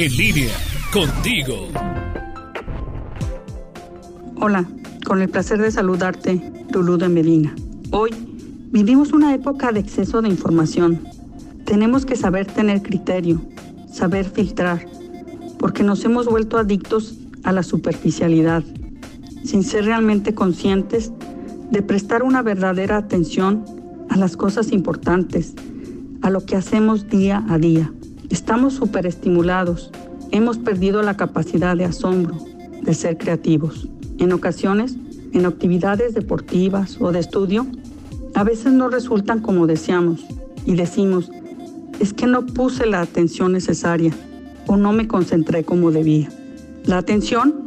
En línea, contigo. Hola, con el placer de saludarte, Lulú de Medina. Hoy vivimos una época de exceso de información. Tenemos que saber tener criterio, saber filtrar, porque nos hemos vuelto adictos a la superficialidad, sin ser realmente conscientes de prestar una verdadera atención a las cosas importantes, a lo que hacemos día a día. Estamos superestimulados, hemos perdido la capacidad de asombro, de ser creativos. En ocasiones, en actividades deportivas o de estudio, a veces no resultan como deseamos y decimos, es que no puse la atención necesaria o no me concentré como debía. La atención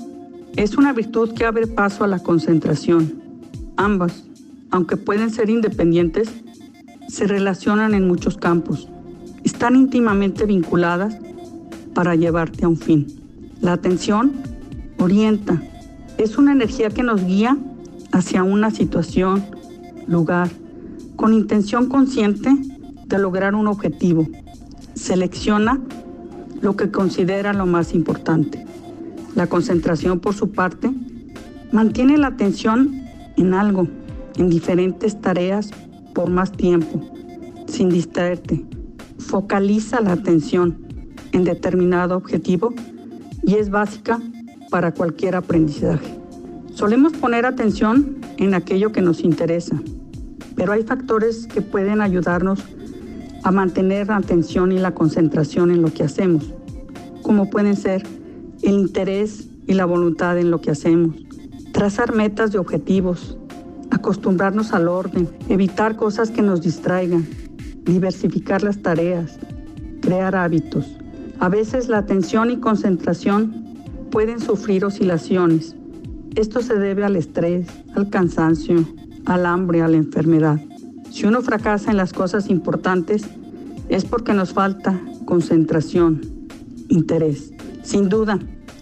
es una virtud que abre paso a la concentración. Ambas, aunque pueden ser independientes, se relacionan en muchos campos están íntimamente vinculadas para llevarte a un fin. La atención orienta, es una energía que nos guía hacia una situación, lugar, con intención consciente de lograr un objetivo. Selecciona lo que considera lo más importante. La concentración, por su parte, mantiene la atención en algo, en diferentes tareas por más tiempo, sin distraerte focaliza la atención en determinado objetivo y es básica para cualquier aprendizaje. Solemos poner atención en aquello que nos interesa, pero hay factores que pueden ayudarnos a mantener la atención y la concentración en lo que hacemos, como pueden ser el interés y la voluntad en lo que hacemos, trazar metas y objetivos, acostumbrarnos al orden, evitar cosas que nos distraigan, diversificar las tareas, crear hábitos. A veces la atención y concentración pueden sufrir oscilaciones. Esto se debe al estrés, al cansancio, al hambre, a la enfermedad. Si uno fracasa en las cosas importantes, es porque nos falta concentración, interés. Sin duda,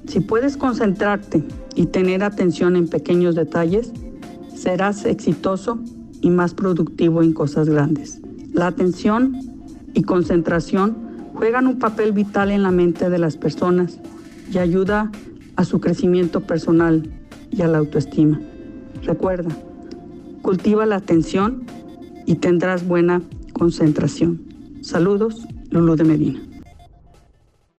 si puedes concentrarte y tener atención en pequeños detalles, serás exitoso y más productivo en cosas grandes. La atención y concentración juegan un papel vital en la mente de las personas y ayuda a su crecimiento personal y a la autoestima. Recuerda, cultiva la atención y tendrás buena concentración. Saludos, Lulu de Medina.